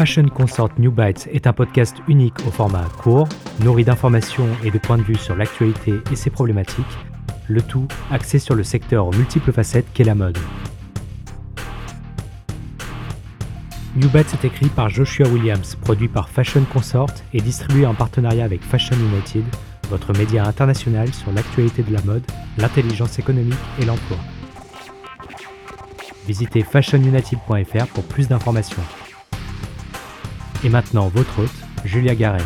Fashion Consort New Bites est un podcast unique au format court, nourri d'informations et de points de vue sur l'actualité et ses problématiques, le tout axé sur le secteur aux multiples facettes qu'est la mode. New Bites est écrit par Joshua Williams, produit par Fashion Consort et distribué en partenariat avec Fashion United, votre média international sur l'actualité de la mode, l'intelligence économique et l'emploi. Visitez fashionunited.fr pour plus d'informations. Et maintenant, votre hôte, Julia Garel.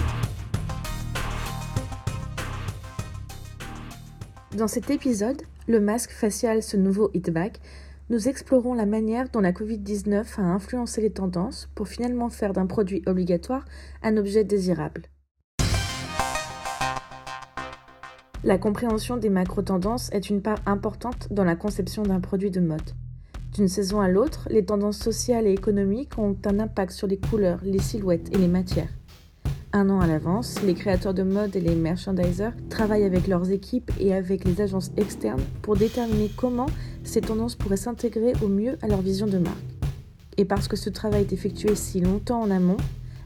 Dans cet épisode, le masque facial, ce nouveau hitback, nous explorons la manière dont la Covid-19 a influencé les tendances pour finalement faire d'un produit obligatoire un objet désirable. La compréhension des macro-tendances est une part importante dans la conception d'un produit de mode. D'une saison à l'autre, les tendances sociales et économiques ont un impact sur les couleurs, les silhouettes et les matières. Un an à l'avance, les créateurs de mode et les merchandisers travaillent avec leurs équipes et avec les agences externes pour déterminer comment ces tendances pourraient s'intégrer au mieux à leur vision de marque. Et parce que ce travail est effectué si longtemps en amont,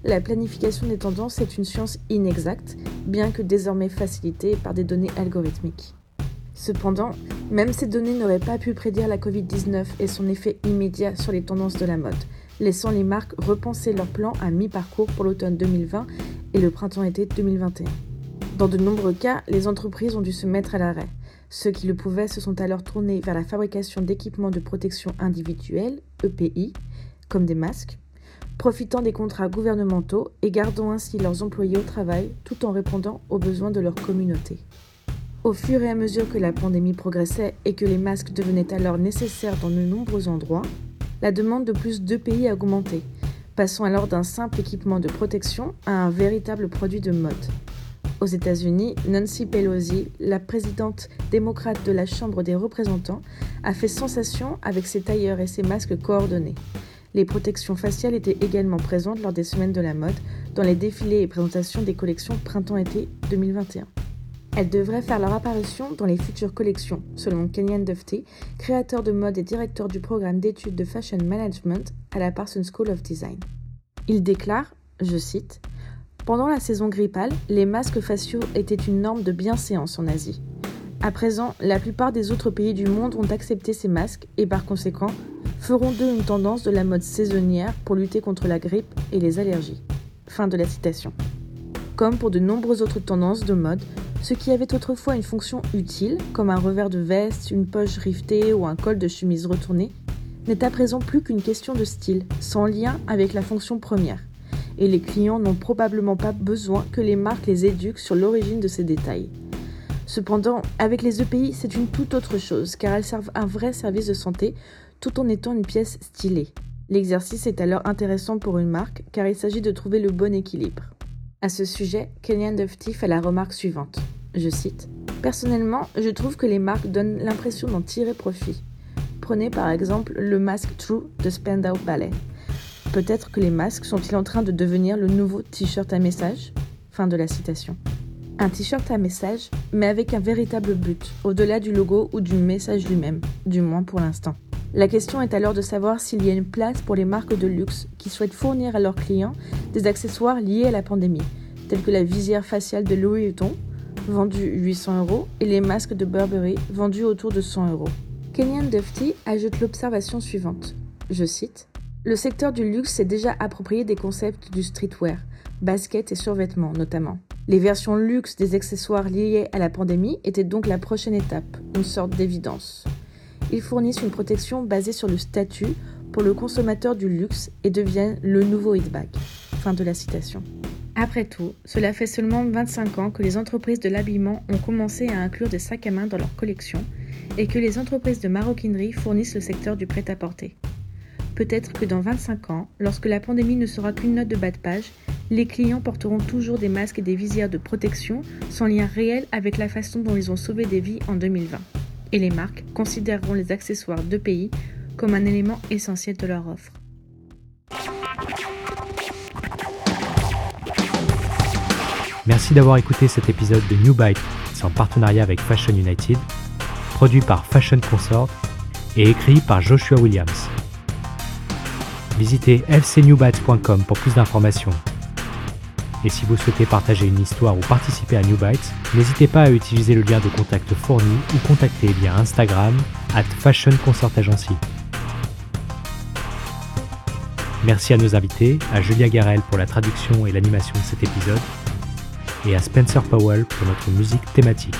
la planification des tendances est une science inexacte, bien que désormais facilitée par des données algorithmiques. Cependant, même ces données n'auraient pas pu prédire la Covid-19 et son effet immédiat sur les tendances de la mode, laissant les marques repenser leurs plans à mi-parcours pour l'automne 2020 et le printemps-été 2021. Dans de nombreux cas, les entreprises ont dû se mettre à l'arrêt. Ceux qui le pouvaient se sont alors tournés vers la fabrication d'équipements de protection individuelle, EPI, comme des masques, profitant des contrats gouvernementaux et gardant ainsi leurs employés au travail tout en répondant aux besoins de leur communauté. Au fur et à mesure que la pandémie progressait et que les masques devenaient alors nécessaires dans de nombreux endroits, la demande de plus de pays a augmenté, passant alors d'un simple équipement de protection à un véritable produit de mode. Aux États-Unis, Nancy Pelosi, la présidente démocrate de la Chambre des représentants, a fait sensation avec ses tailleurs et ses masques coordonnés. Les protections faciales étaient également présentes lors des semaines de la mode, dans les défilés et présentations des collections printemps-été 2021. Elles devraient faire leur apparition dans les futures collections, selon Kenyan Dufty, créateur de mode et directeur du programme d'études de fashion management à la Parsons School of Design. Il déclare, je cite, Pendant la saison grippale, les masques faciaux étaient une norme de bienséance en Asie. À présent, la plupart des autres pays du monde ont accepté ces masques et par conséquent feront d'eux une tendance de la mode saisonnière pour lutter contre la grippe et les allergies. Fin de la citation. Comme pour de nombreuses autres tendances de mode, ce qui avait autrefois une fonction utile, comme un revers de veste, une poche rivetée ou un col de chemise retourné, n'est à présent plus qu'une question de style, sans lien avec la fonction première. Et les clients n'ont probablement pas besoin que les marques les éduquent sur l'origine de ces détails. Cependant, avec les EPI, c'est une toute autre chose, car elles servent un vrai service de santé tout en étant une pièce stylée. L'exercice est alors intéressant pour une marque, car il s'agit de trouver le bon équilibre. À ce sujet, Kenyan Dufty fait la remarque suivante. Je cite Personnellement, je trouve que les marques donnent l'impression d'en tirer profit. Prenez par exemple le masque True de Spandau Ballet. Peut-être que les masques sont-ils en train de devenir le nouveau t-shirt à message? Fin de la citation. Un t-shirt à message, mais avec un véritable but, au-delà du logo ou du message lui-même, du moins pour l'instant. La question est alors de savoir s'il y a une place pour les marques de luxe qui souhaitent fournir à leurs clients des accessoires liés à la pandémie, tels que la visière faciale de Louis Vuitton, vendue 800 euros, et les masques de Burberry, vendus autour de 100 euros. Kenyan Dufty ajoute l'observation suivante. Je cite Le secteur du luxe s'est déjà approprié des concepts du streetwear, baskets et survêtements notamment. Les versions luxe des accessoires liés à la pandémie étaient donc la prochaine étape, une sorte d'évidence. Ils fournissent une protection basée sur le statut pour le consommateur du luxe et deviennent le nouveau hitbag. Fin de la citation. Après tout, cela fait seulement 25 ans que les entreprises de l'habillement ont commencé à inclure des sacs à main dans leur collection et que les entreprises de maroquinerie fournissent le secteur du prêt-à-porter. Peut-être que dans 25 ans, lorsque la pandémie ne sera qu'une note de bas de page, les clients porteront toujours des masques et des visières de protection sans lien réel avec la façon dont ils ont sauvé des vies en 2020 et les marques considéreront les accessoires de pays comme un élément essentiel de leur offre. Merci d'avoir écouté cet épisode de New Byte en partenariat avec Fashion United, produit par Fashion Consort et écrit par Joshua Williams. Visitez fcnewbytes.com pour plus d'informations. Et si vous souhaitez partager une histoire ou participer à New Bytes, n'hésitez pas à utiliser le lien de contact fourni ou contacter via Instagram at Fashion Agency. Merci à nos invités, à Julia Garel pour la traduction et l'animation de cet épisode, et à Spencer Powell pour notre musique thématique.